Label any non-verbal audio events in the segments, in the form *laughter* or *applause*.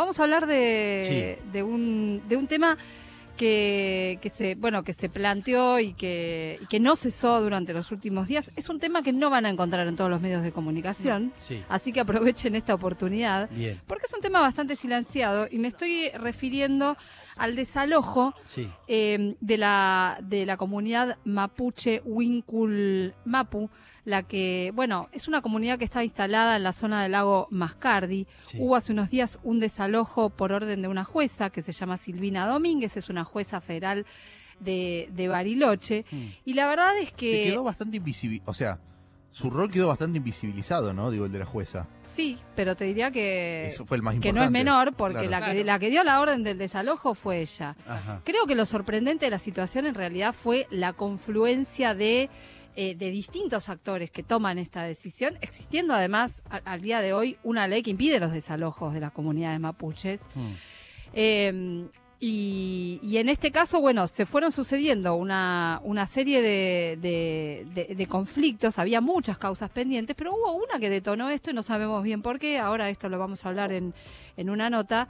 vamos a hablar de, de, un, de un tema que, que, se bueno que se planteó y que, y que no cesó durante los últimos días. Es un tema que no van a encontrar en todos los medios de comunicación, Sí. así que aprovechen esta oportunidad. Bien. Porque es un tema bastante silenciado y me estoy refiriendo al desalojo Sí. eh, de, la, de la comunidad mapuche Winkul Mapu, la que, bueno, es una comunidad que está instalada en la zona del lago Mascardi. Sí. Hubo hace unos días un desalojo por orden de una jueza que se llama Silvina Domínguez, es una jueza federal de, de Bariloche. Mm. Y la verdad es que... quedó bastante invisibilizado, o sea, su rol quedó bastante invisibilizado, ¿no? Digo, el de la jueza. Sí, pero te diría que... Eso fue el más que no es menor, porque Claro. la, que, la que dio la orden del desalojo fue ella. Ajá. Creo que lo sorprendente de la situación en realidad fue la confluencia de, eh, de distintos actores que toman esta decisión, existiendo además a- al día de hoy una ley que impide los desalojos de las comunidades mapuches. Mm. Eh, y, en este caso, bueno, se fueron sucediendo una, una serie de- de conflictos, había muchas causas pendientes, pero hubo una que detonó esto y no sabemos bien por qué, ahora esto lo vamos a hablar en, en una nota.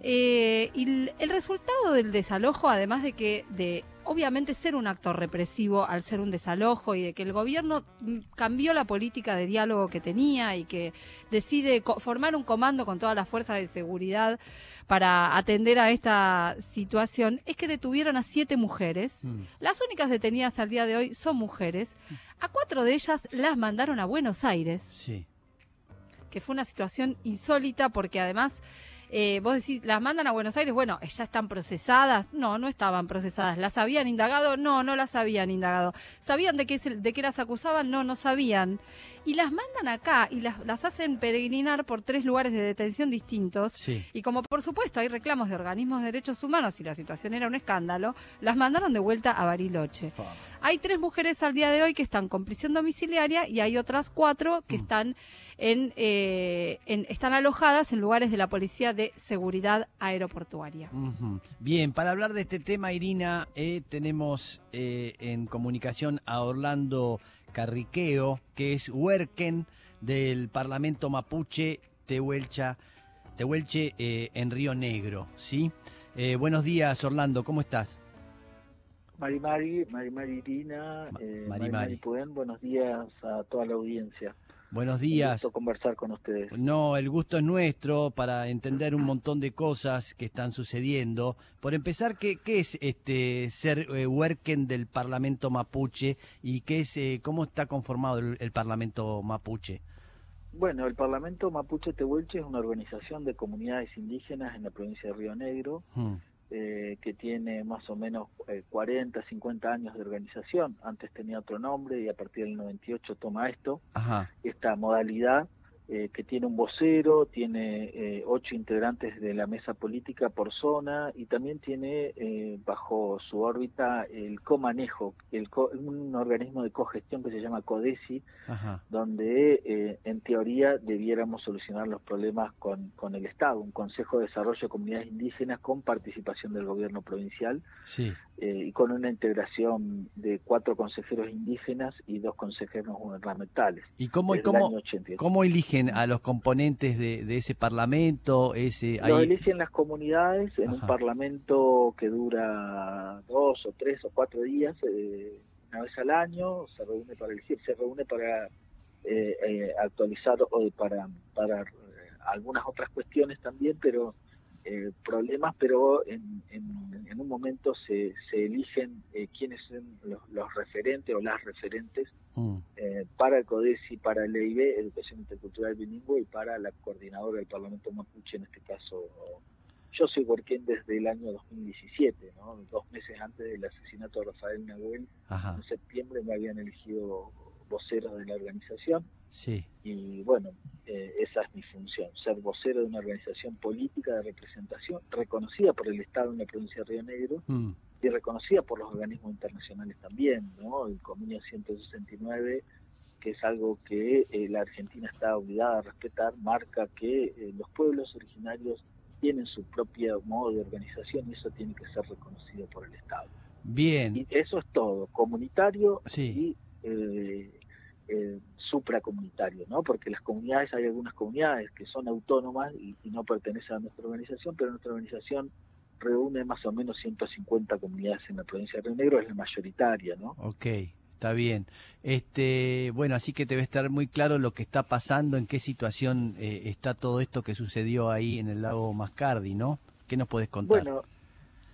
Eh, y el, el resultado del desalojo, además de que de obviamente ser un acto represivo al ser un desalojo y de que el gobierno mm, cambió la política de diálogo que tenía y que decide formar un comando con todas las fuerzas de seguridad para atender a esta situación, es que detuvieron a siete mujeres. Mm. Las únicas detenidas al día de hoy son mujeres. A cuatro de ellas las mandaron a Buenos Aires Sí. que fue una situación insólita porque además eh, vos decís, las mandan a Buenos Aires, bueno, ya están procesadas, no, no estaban procesadas, las habían indagado, no, no las habían indagado, sabían de qué, de qué las acusaban, no, no sabían, y las mandan acá y las, las hacen peregrinar por tres lugares de detención distintos, Sí. y como por supuesto hay reclamos de organismos de derechos humanos y la situación era un escándalo, las mandaron de vuelta a Bariloche. Hay tres mujeres al día de hoy que están con prisión domiciliaria y hay otras cuatro que Mm. están en, eh, en- están alojadas en lugares de la Policía de Seguridad Aeroportuaria. Bien, para hablar de este tema, Irina, eh, tenemos eh, en comunicación a Orlando Carriqueo, que es huerquen del Parlamento Mapuche Tehuelcha, Tehuelche eh, en Río Negro, ¿sí? Eh, buenos días, Orlando, ¿cómo estás? Mari Mari, Mari Mari Irina, eh, Mari Mari Mari. Mari Pudén, buenos días a toda la audiencia. Buenos Un días. gusto conversar con ustedes. No, el gusto es nuestro para entender un montón de cosas que están sucediendo. Por empezar, ¿qué, qué es este ser eh, huerquen del Parlamento Mapuche y qué es eh, cómo está conformado el, el Parlamento Mapuche? Bueno, el Parlamento Mapuche Tehuelche es una organización de comunidades indígenas en la provincia de Río Negro Hmm, eh, que tiene más o menos eh, 40, 50 años de organización. Antes tenía otro nombre y a partir del 98 toma esto. Ajá, esta modalidad eh, que tiene un vocero, tiene eh, ocho integrantes de la mesa política por zona y también tiene eh, bajo su órbita el comanejo, el co- un organismo de cogestión que se llama CODESI, ajá. donde eh, en teoría debiéramos solucionar los problemas con, con el Estado, un Consejo de Desarrollo de Comunidades Indígenas con participación del gobierno provincial Sí, y con una integración de cuatro consejeros indígenas y dos consejeros gubernamentales. ¿y cómo, y cómo, año 88. cómo eligen a los componentes de, de ese Parlamento? Ese, Lo ahí- eligen las comunidades en un parlamento que dura dos o tres o cuatro días, eh, una vez al año, se reúne para elegir, se reúne para eh, eh, actualizar o para, para eh, algunas otras cuestiones también, pero eh, problemas, pero en, en, en un momento se, se eligen eh, quiénes son los, los referentes o las referentes Mm, eh, para el CODESI, para el EIB, Educación Intercultural Bilingüe, y para la coordinadora del Parlamento Mapuche, en este caso. Yo soy huerquén desde el año 2017, ¿no? dos meses antes del asesinato de Rafael Nahuel. Ajá, En septiembre me habían elegido vocero de la organización sí, y bueno, eh, esa es mi función, ser vocero de una organización política de representación reconocida por el Estado en la provincia de Río Negro mm, y reconocida por los organismos internacionales también, ¿no? El Convenio 169, que es algo que eh, la Argentina está obligada a respetar, marca que eh, los pueblos originarios tienen su propio modo de organización y eso tiene que ser reconocido por el Estado. bien, Y eso es todo, comunitario sí. y eh, eh, supracomunitario, ¿no? Porque las comunidades, hay algunas comunidades que son autónomas y, no pertenecen a nuestra organización, pero nuestra organización reúne más o menos 150 comunidades en la provincia de Río Negro, es la mayoritaria, ¿no? Ok, está bien. Este, bueno, así que debe estar muy claro lo que está pasando, en qué situación eh, está todo esto que sucedió ahí en el lago Mascardi, ¿no? ¿Qué nos puedes contar? Bueno,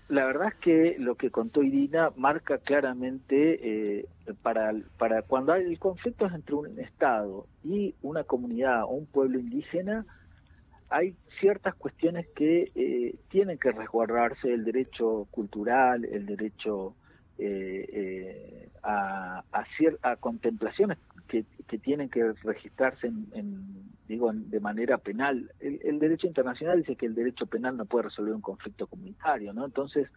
la verdad es que lo que contó Irina marca claramente eh, para, para cuando hay el conflicto entre un Estado y una comunidad o un pueblo indígena, hay ciertas cuestiones que eh, tienen que resguardarse, el derecho cultural, el derecho eh, a, a, a contemplaciones que, que, tienen que registrarse en, digo de manera penal. El, derecho internacional dice que el derecho penal no puede resolver un conflicto comunitario no entonces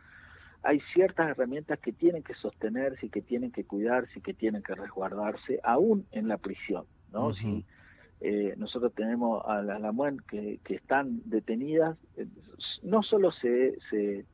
hay ciertas herramientas que tienen que sostenerse y que tienen que cuidarse y que tienen que resguardarse aún en la prisión no si eh, nosotros tenemos a las Lamuen que, que están detenidas eh, no solo se, se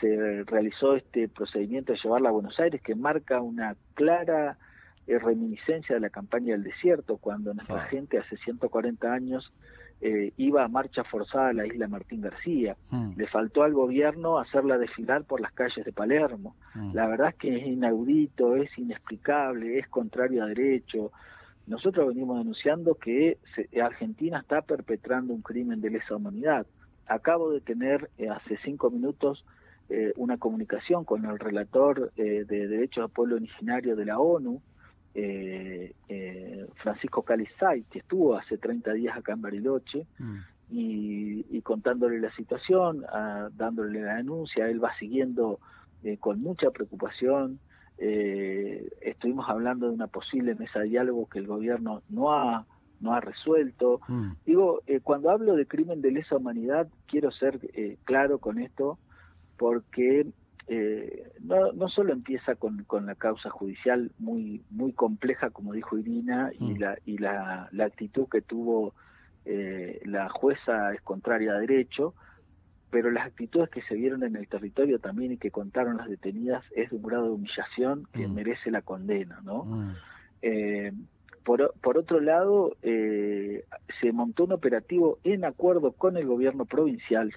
se realizó este procedimiento de llevarla a Buenos Aires que marca una clara eh, reminiscencia de la campaña del desierto, cuando nuestra ah. gente hace 140 años eh, iba a marcha forzada a la isla Martín García. Hmm. Le faltó al gobierno hacerla desfilar por las calles de Palermo. Hmm. La verdad es que es inaudito, es inexplicable, es contrario a derecho. Nosotros venimos denunciando que Argentina está perpetrando un crimen de lesa humanidad. Acabo de tener eh, hace cinco minutos una comunicación con el relator de derechos del pueblo originario de la ONU, eh, eh, Francisco Calizay, que estuvo hace 30 días acá en Bariloche, mm. y, contándole la situación, dándole la denuncia, él va siguiendo eh, con mucha preocupación. Eh, estuvimos hablando de una posible mesa de diálogo que el gobierno no ha no ha resuelto. Mm. Digo, cuando hablo de crimen de lesa humanidad, quiero ser claro con esto, porque eh, no, no solo empieza con, con la causa judicial muy muy compleja como dijo Irina y mm. la y la, la actitud que tuvo eh, la jueza es contraria a derecho pero las actitudes que se vieron en el territorio también y que contaron las detenidas es de un grado de humillación que mm. merece la condena no mm. eh, por, por otro lado eh, se montó un operativo en acuerdo con el gobierno provincial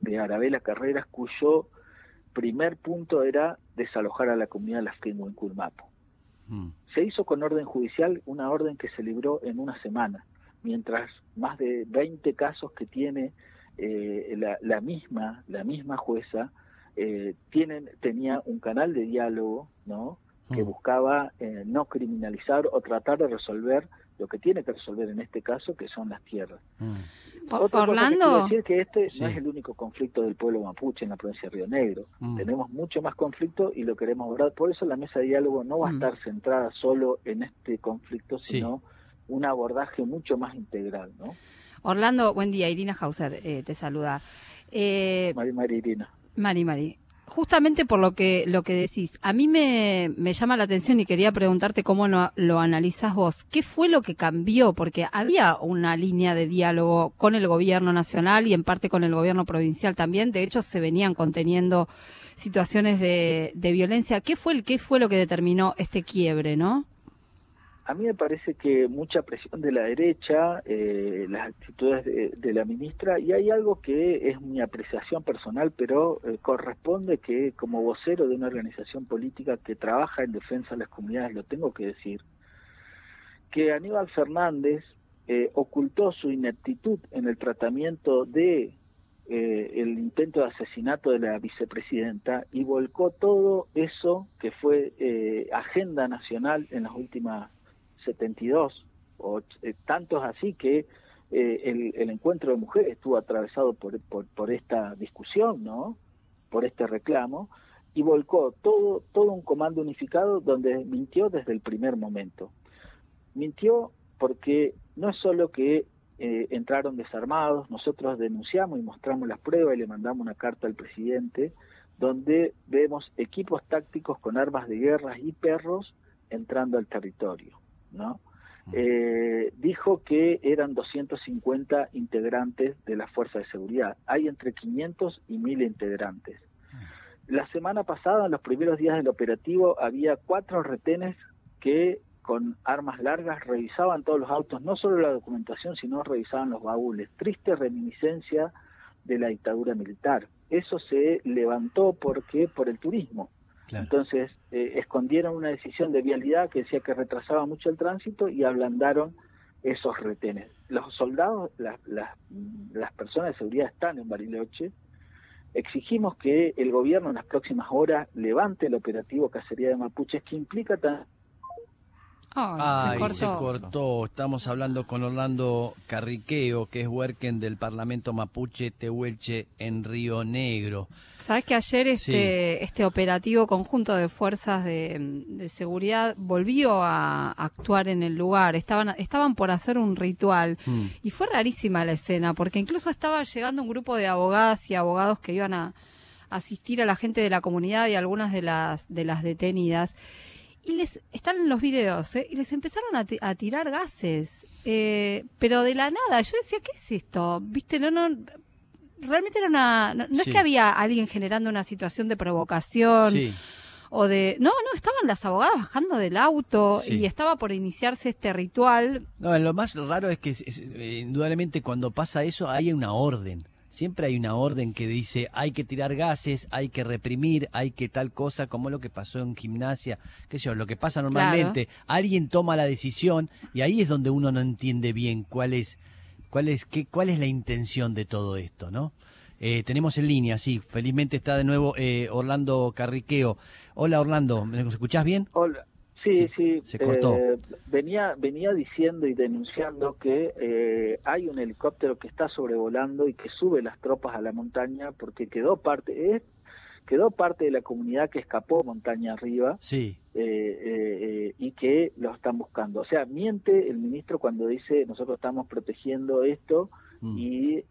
de Arabela Carreras cuyo primer punto era desalojar a la comunidad de las en Culmapo. Mm. Se hizo con orden judicial una orden que se libró en una semana, mientras más de 20 casos que tiene eh, la, misma la misma jueza eh, tienen tenía un canal de diálogo, ¿no? que mm. buscaba eh, no criminalizar o tratar de resolver lo que tiene que resolver en este caso, que son las tierras. Mm. Orlando. decir que este no es el único conflicto del pueblo mapuche en la provincia de Río Negro. Mm. Tenemos mucho más conflicto y lo queremos abordar. Por eso la mesa de diálogo no va a mm. estar centrada solo en este conflicto, sino un abordaje mucho más integral, ¿no? Orlando, buen día. Irina Hauser eh, te saluda. Eh, Mari Mari Irina. Mari Mari justamente por lo que, lo que decís, a mí me, me llama la atención y quería preguntarte cómo no, lo analizás vos. ¿Qué fue lo que cambió? Porque había una línea de diálogo con el gobierno nacional y en parte con el gobierno provincial también. De hecho, se venían conteniendo situaciones de, de violencia. ¿Qué fue, el, ¿Qué fue lo que determinó este quiebre, no? A mí me parece que mucha presión de la derecha, eh, las actitudes de, la ministra, y hay algo que es mi apreciación personal, pero eh, corresponde que como vocero de una organización política que trabaja en defensa de las comunidades, lo tengo que decir, que Aníbal Fernández eh, ocultó su ineptitud en el tratamiento de el intento de asesinato de la vicepresidenta y volcó todo eso que fue agenda nacional en las últimas 72, o eh, tantos así que eh, el, el, encuentro de mujeres estuvo atravesado por, por, por, esta discusión, ¿no? Por este reclamo, y volcó todo, todo un comando unificado donde mintió desde el primer momento. Mintió porque no es solo que eh, entraron desarmados, nosotros denunciamos y mostramos las pruebas y le mandamos una carta al presidente, donde vemos equipos tácticos con armas de guerra y perros entrando al territorio. ¿No? Eh, dijo que eran 250 integrantes de la fuerza de seguridad. Hay entre 500 y 1000 integrantes. La semana pasada, en los primeros días del operativo, había cuatro retenes que con armas largas revisaban todos los autos, no solo la documentación, sino revisaban los baúles. Triste reminiscencia de la dictadura militar. Eso se levantó porque por el turismo. Entonces, eh, escondieron una decisión de vialidad que decía que retrasaba mucho el tránsito y ablandaron esos retenes. Los soldados, las, personas de seguridad están en Bariloche. Exigimos que el gobierno en las próximas horas levante el operativo Cacería de Mapuches, que implica también Ay, se, cortó. Estamos hablando con Orlando Carriqueo, que es Huerquen del Parlamento Mapuche Tehuelche en Río Negro. Sabes que ayer este, este operativo conjunto de fuerzas de, seguridad volvió a actuar en el lugar. Estaban, estaban por hacer un ritual mm. y fue rarísima la escena porque incluso estaba llegando un grupo de abogadas y abogados que iban a asistir a la gente de la comunidad y algunas de las, de las detenidas y les están en los videos, ¿eh? y les empezaron a, tirar gases, eh, pero de la nada. Yo decía, ¿qué es esto? Viste, no, no, realmente era una, no, es que había alguien generando una situación de provocación. O de. No, no, estaban las abogadas bajando del auto y estaba por iniciarse este ritual. No, lo más raro es que, indudablemente, cuando pasa eso, hay una orden siempre hay una orden que dice hay que tirar gases, hay que reprimir, hay que tal cosa, como lo que pasó en gimnasia, qué sé yo, lo que pasa normalmente. Alguien toma la decisión y ahí es donde uno no entiende bien cuál es, cuál es, qué, cuál es la intención de todo esto, ¿no? Eh, tenemos en línea, sí, felizmente está de nuevo eh, Orlando Carriqueo. Hola Orlando, ¿me escuchás bien? Hola, Sí, sí, Se cortó. Eh, venía, venía diciendo y denunciando que eh, hay un helicóptero que está sobrevolando y que sube las tropas a la montaña porque quedó parte, eh, quedó parte de la comunidad que escapó montaña arriba sí. y que lo están buscando. O sea, miente el ministro cuando dice nosotros estamos protegiendo esto mm. y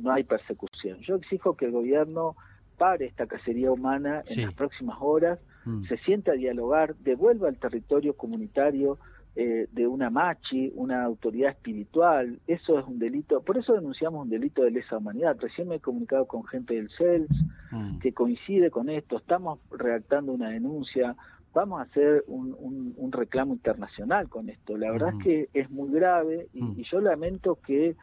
no hay persecución. Yo exijo que el gobierno pare esta cacería humana en las próximas horas, mm. se siente a dialogar, devuelva al territorio comunitario eh, de una machi, una autoridad espiritual, eso es un delito, por eso denunciamos un delito de lesa humanidad. Recién me he comunicado con gente del CELS mm. que coincide con esto, estamos redactando una denuncia, vamos a hacer un, un, reclamo internacional con esto. La verdad es mm. que es muy grave y, yo lamento que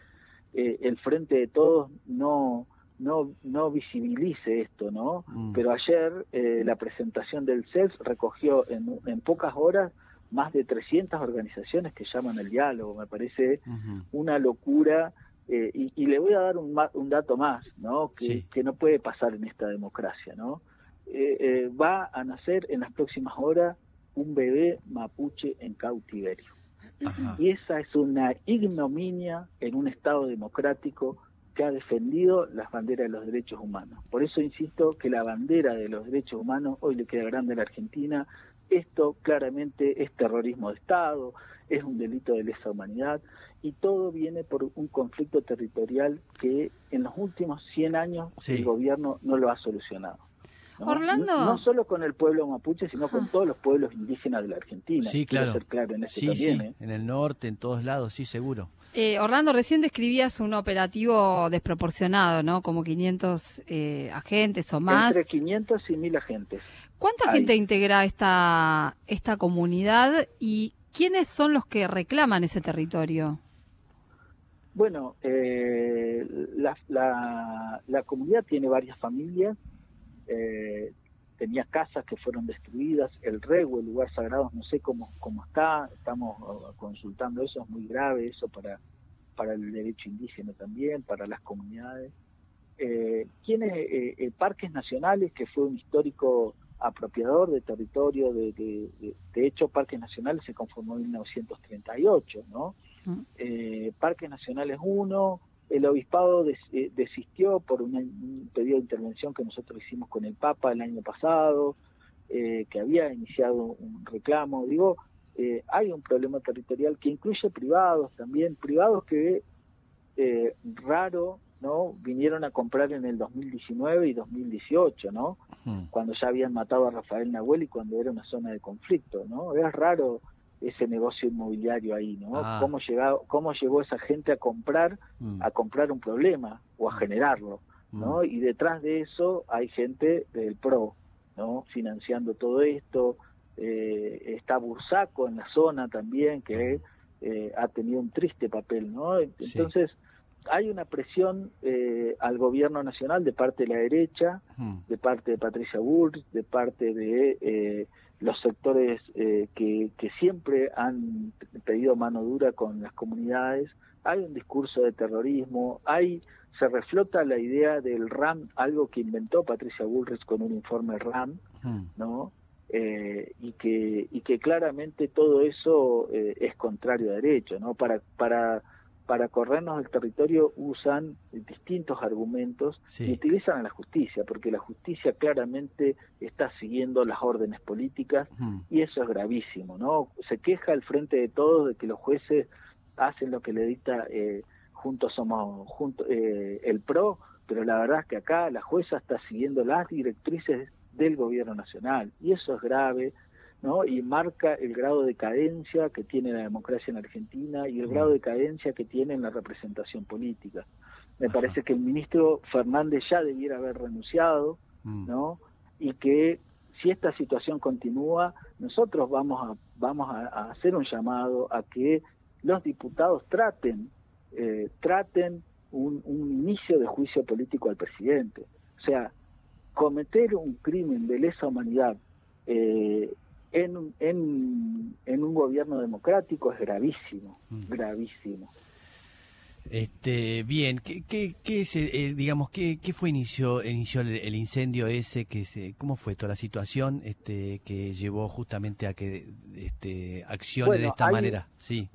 eh, el Frente de Todos no no, no visibilice esto, ¿no? Mm. Pero ayer eh, la presentación del CELS recogió en, en, pocas horas más de 300 organizaciones que llaman al diálogo. Me parece una locura. Eh, y, le voy a dar un, un dato más, ¿no? Que, que, no puede pasar en esta democracia, ¿no? Eh, va a nacer en las próximas horas un bebé mapuche en cautiverio. Y esa es una ignominia en un Estado democrático que ha defendido las banderas de los derechos humanos. Por eso insisto que la bandera de los derechos humanos hoy le queda grande a la Argentina. Esto claramente es terrorismo de Estado, es un delito de lesa humanidad y todo viene por un conflicto territorial que en los últimos 100 años el gobierno no lo ha solucionado. Orlando. No, solo con el pueblo mapuche, sino con todos los pueblos indígenas de la Argentina. Sí, claro. en, sí, ¿eh? en el norte, en todos lados, sí, seguro. Eh, Orlando, recién describías un operativo desproporcionado, ¿no? Como 500 eh, agentes o más. Entre 500 y 1000 agentes. ¿Cuánta gente integra esta, esta comunidad y quiénes son los que reclaman ese territorio? Bueno, eh, la, la, comunidad tiene varias familias, eh, tenía casas que fueron destruidas, el rego, el lugar sagrado, no sé cómo, cómo está, estamos uh, consultando eso, es muy grave eso para, para el derecho indígena también, para las comunidades. Eh, tiene eh, eh, parques nacionales, que fue un histórico apropiador de territorio, de, de, hecho Parques Nacionales se conformó en 1938, ¿no? Eh, parques Nacionales 1, el obispado eh, desistió por un pedido de intervención que nosotros hicimos con el Papa el año pasado, eh, que había iniciado un reclamo. Digo, eh, hay un problema territorial que incluye privados también, privados que raro no vinieron a comprar en el 2019 y 2018, ¿no? Cuando ya habían matado a Rafael Nahuel y cuando era una zona de conflicto, ¿no? Es raro ese negocio inmobiliario ahí, ¿no? Ah. ¿Cómo, llegado, ¿Cómo llegó esa gente a comprar, mm. a comprar un problema o a mm. generarlo, ¿no? Mm. Y detrás de eso hay gente del PRO, ¿no? Financiando todo esto, eh, está Bursaco en la zona también, que eh, ha tenido un triste papel, ¿no? Entonces, hay una presión eh, al gobierno nacional de parte de la derecha, Mm. de parte de Patricia Bullrich, de parte de eh, los sectores eh, que, que siempre han pedido mano dura con las comunidades. Hay un discurso de terrorismo, hay se reflota la idea del RAM, algo que inventó Patricia Bullrich con un informe RAM, Mm. ¿no? Eh, y que y que claramente todo eso eh, es contrario a derecho, ¿no? Para para para corrernos del territorio usan distintos argumentos Sí. y utilizan a la justicia, porque la justicia claramente está siguiendo las órdenes políticas y eso es gravísimo, ¿no? Se queja al frente de todos de que los jueces hacen lo que le dicta eh, juntos somos junto, eh, el PRO, pero la verdad es que acá la jueza está siguiendo las directrices del gobierno nacional y eso es grave, ¿no? Y marca el grado de cadencia que tiene la democracia en Argentina y el grado de cadencia que tiene en la representación política. Me Ajá. parece que el ministro Fernández ya debiera haber renunciado, Mm. ¿no? Y que si esta situación continúa, nosotros vamos a vamos a, a hacer un llamado a que los diputados traten eh, traten un, un inicio de juicio político al presidente. O sea, cometer un crimen de lesa humanidad eh, en, un- en, en un gobierno democrático es gravísimo, Mm. gravísimo. Este, bien, ¿qué, qué, qué es, eh, digamos, qué, qué fue inició, inició el, el incendio ese? Que se, ¿Cómo fue toda la situación este, que llevó justamente a que este, accione Bueno, de esta hay- manera? Sí,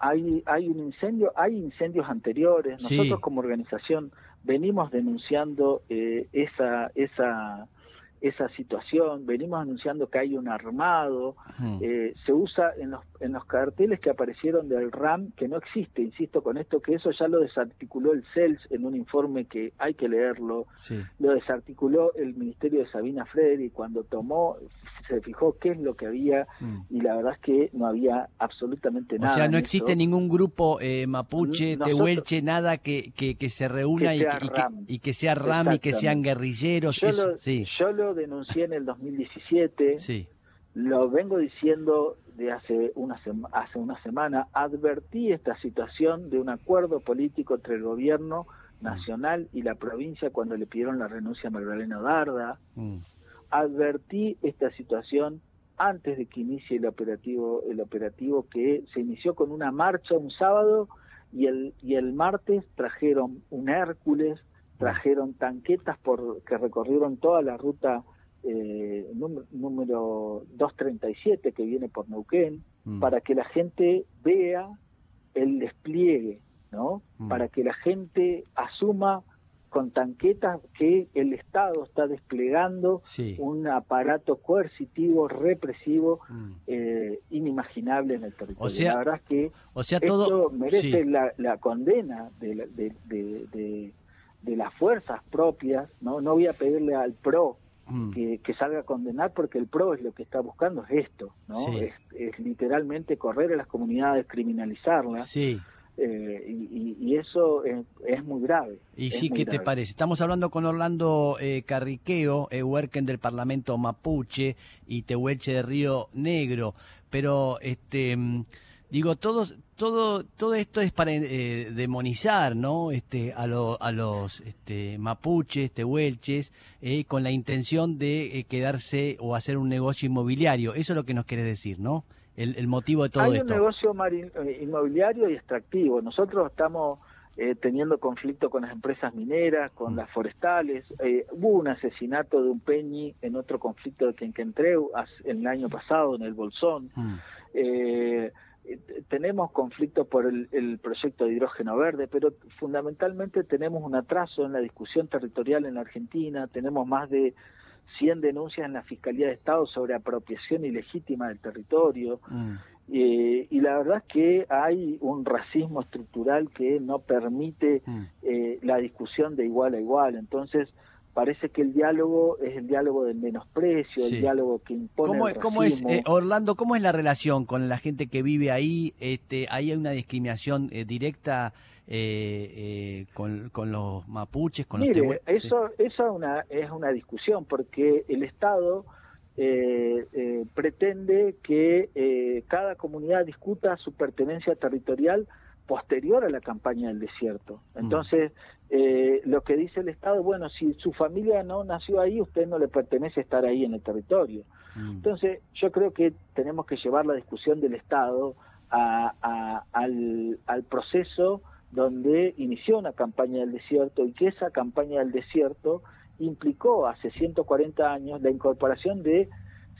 hay hay un incendio, hay incendios anteriores. Sí. Nosotros como organización venimos denunciando eh, esa esa esa situación, venimos anunciando que hay un armado, eh, se usa en los en los carteles que aparecieron del RAM que no existe, insisto con esto que eso ya lo desarticuló el CELS en un informe que hay que leerlo, sí. lo desarticuló el Ministerio de Sabina Fredri cuando tomó se fijó qué es lo que había Mm. y la verdad es que no había absolutamente O nada. sea, no existe eso. ningún grupo eh, mapuche, Nosotros- tehuelche, nada que, que, que se reúna Que y, que, y, que, RAM. y que sea RAM y que sean guerrilleros. Yo eso, lo, sí, yo lo denuncié en el 2017, sí. lo vengo diciendo de hace una, sema- hace una semana, advertí esta situación de un acuerdo político entre el gobierno nacional y la provincia cuando le pidieron la renuncia a Magdalena Darda, Mm. Advertí esta situación antes de que inicie el operativo el operativo que se inició con una marcha un sábado y el y el martes trajeron un Hércules trajeron tanquetas por que recorrieron toda la ruta eh, número, número 237 que viene por Neuquén Mm. para que la gente vea el despliegue, ¿no? Mm. Para que la gente asuma con tanquetas que el Estado está desplegando Sí. un aparato coercitivo, represivo, Mm. eh, inimaginable en el territorio. O sea, la verdad es que O sea, esto todo... merece sí. la, la condena de, la- de, de- de- de las fuerzas propias, ¿no? No voy a pedirle al PRO Mm. que, que salga a condenar porque el PRO es lo que está buscando es esto, ¿no? Sí. Es, es literalmente correr a las comunidades, criminalizarlas, Sí. Eh, y, y- eso es, es muy grave. Y sí, ¿qué te parece? Estamos hablando con Orlando eh, Carriqueo, eh, Huerquen del Parlamento Mapuche y Tehuelche de Río Negro, pero este mm, digo, todos, todo, todo esto es para eh, demonizar, ¿no? Este, a, lo- a los este, mapuches, tehuelches, eh, con la intención de eh, quedarse o hacer un negocio inmobiliario. Eso es lo que nos querés decir, ¿no? El, el motivo de todo Hay esto. un negocio mari- eh, inmobiliario y extractivo. Nosotros estamos eh, teniendo conflicto con las empresas mineras, con Mm. las forestales. Eh, hubo un asesinato de un peñi en otro conflicto de Quenquentreu hace- el año pasado en el Bolsón. Mm, Eh, eh, tenemos conflictos por el, el proyecto de hidrógeno verde, pero fundamentalmente tenemos un atraso en la discusión territorial en la Argentina, tenemos más de 100 denuncias en la Fiscalía de Estado sobre apropiación ilegítima del territorio, mm. eh, y la verdad es que hay un racismo estructural que no permite Mm. eh, la discusión de igual a igual, entonces parece que el diálogo es el diálogo del menosprecio, Sí. el diálogo que impone ¿Cómo, el cómo es, racismo. eh, Orlando, cómo es la relación con la gente que vive ahí? Este, ¿Ahí hay una discriminación eh, directa eh, eh, con, con los mapuches, con los Mire, tehue- eso, eso es, una, es una discusión, porque el Estado eh, eh, pretende que eh, cada comunidad discuta su pertenencia territorial posterior a la campaña del desierto. Entonces, lo que dice el Estado, bueno, si su familia no nació ahí, usted no le pertenece estar ahí en el territorio. Mm. Entonces, yo creo que tenemos que llevar la discusión del Estado a, al, al proceso donde inició una campaña del desierto y que esa campaña del desierto implicó hace 140 años la incorporación de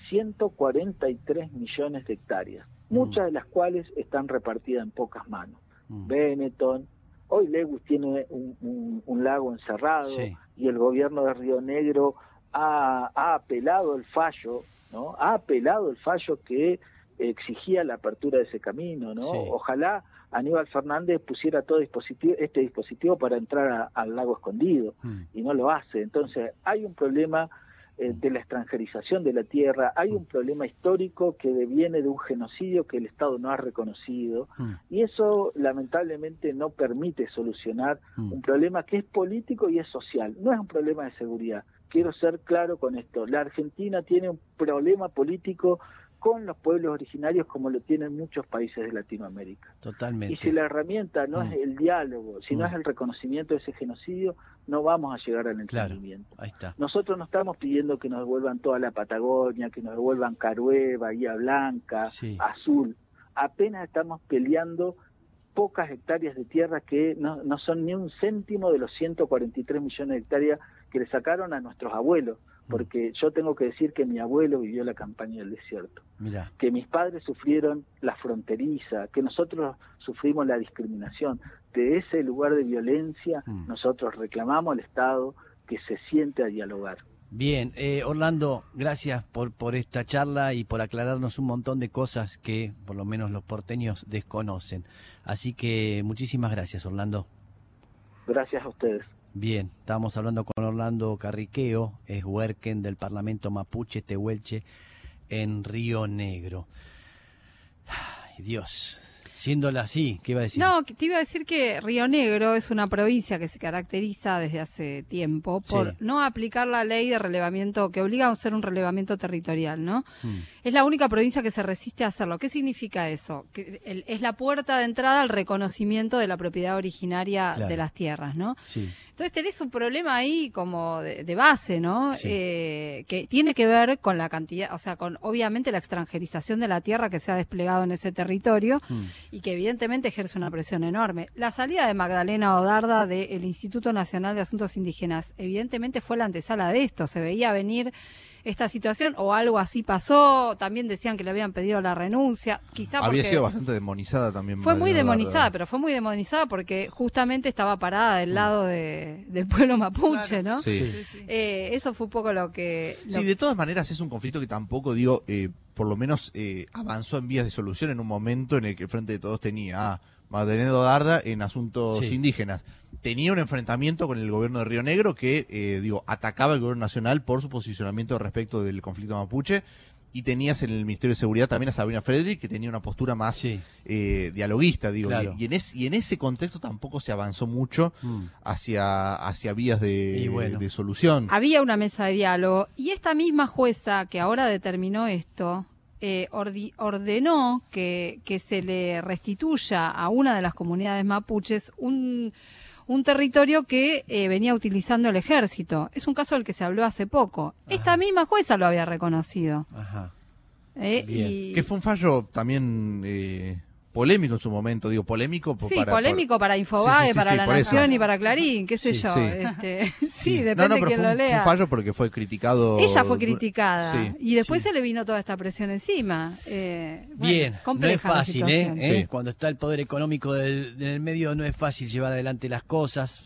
143 millones de hectáreas, mm. muchas de las cuales están repartidas en pocas manos. Mm. Benetton, hoy Lewis tiene un, lago encerrado y el gobierno de Río Negro ha, ha, apelado el fallo, ¿no? Ha apelado el fallo que exigía la apertura de ese camino, ¿no? Ojalá Aníbal Fernández pusiera todo dispositivo, este dispositivo para entrar al lago escondido mm. y no lo hace. Entonces hay un problema eh, de la extranjerización de la tierra, hay un problema histórico que viene de un genocidio que el Estado no ha reconocido mm. y eso lamentablemente no permite solucionar mm. un problema que es político y es social, no es un problema de seguridad. Quiero ser claro con esto, la Argentina tiene un problema político con los pueblos originarios como lo tienen muchos países de Latinoamérica. Totalmente. Y si la herramienta no es mm. el diálogo, si no mm. es el reconocimiento de ese genocidio, no vamos a llegar al entendimiento. ahí está. Nosotros no estamos pidiendo que nos devuelvan toda la Patagonia, que nos devuelvan Carué, Bahía Blanca, Azul. Apenas estamos peleando pocas hectáreas de tierra que no, no son ni un céntimo de los 143 millones de hectáreas que le sacaron a nuestros abuelos porque yo tengo que decir que mi abuelo vivió la campaña del desierto, que mis padres sufrieron la fronteriza, que nosotros sufrimos la discriminación. De ese lugar de violencia mm. nosotros reclamamos al Estado que se siente a dialogar. Bien, eh, Orlando, gracias por, por esta charla y por aclararnos un montón de cosas que por lo menos los porteños desconocen. Así que muchísimas gracias, Orlando. Gracias a ustedes. Bien, estamos hablando con Orlando Carriqueo, es huerquen del Parlamento Mapuche Tehuelche en Río Negro. Ay, Dios, Siéndola así, ¿qué iba a decir? No, te iba a decir que Río Negro es una provincia que se caracteriza desde hace tiempo por no aplicar la ley de relevamiento que obliga a hacer un relevamiento territorial, ¿no? Hmm. Es la única provincia que se resiste a hacerlo. ¿Qué significa eso? Que es la puerta de entrada al reconocimiento de la propiedad originaria de las tierras, ¿no? Sí. Entonces tenés un problema ahí como de, base, ¿no? Eh, que tiene que ver con la cantidad, o sea, con obviamente la extranjerización de la tierra que se ha desplegado en ese territorio hmm. y que evidentemente ejerce una presión enorme. La salida de Magdalena Odarda del Instituto Nacional de Asuntos Indígenas evidentemente fue la antesala de esto, se veía venir esta situación o algo así pasó. También decían que le habían pedido la renuncia. Quizá Había sido bastante demonizada también. Fue muy demonizada, pero fue muy demonizada porque justamente estaba parada del mm. lado de, del pueblo mapuche, ¿no? Sí. Eh, eso fue un poco lo que... Sí, de todas maneras es un conflicto que tampoco, digo, eh, por lo menos eh, avanzó en vías de solución en un momento en el que el Frente de Todos tenía Magdalena Darda en asuntos indígenas. Tenía un enfrentamiento con el gobierno de Río Negro que, eh, digo, atacaba al gobierno nacional por su posicionamiento respecto del conflicto mapuche. Y tenías en el Ministerio de Seguridad también a Sabrina Frederick, que tenía una postura más eh, dialoguista, digo. Y, en y en ese contexto tampoco se avanzó mucho mm. hacia, hacia vías de, de solución. Había una mesa de diálogo. Y esta misma jueza que ahora determinó esto, eh, ordenó que, que, se le restituya a una de las comunidades mapuches un, un territorio que eh, venía utilizando el ejército. Es un caso del que se habló hace poco. Esta misma jueza lo había reconocido. Ajá. Eh, que fue un fallo también polémico en su momento, digo, polémico sí, polémico para Infobae, para La Nación y para Clarín, qué sé yo. Este, *laughs* sí, depende de quién lo lea. Fue un fallo porque fue criticado. Ella fue criticada y después se le vino toda esta presión encima. Eh, Bien, no es fácil, ¿eh? ¿Eh? Cuando está el poder económico del, del medio no es fácil llevar adelante las cosas.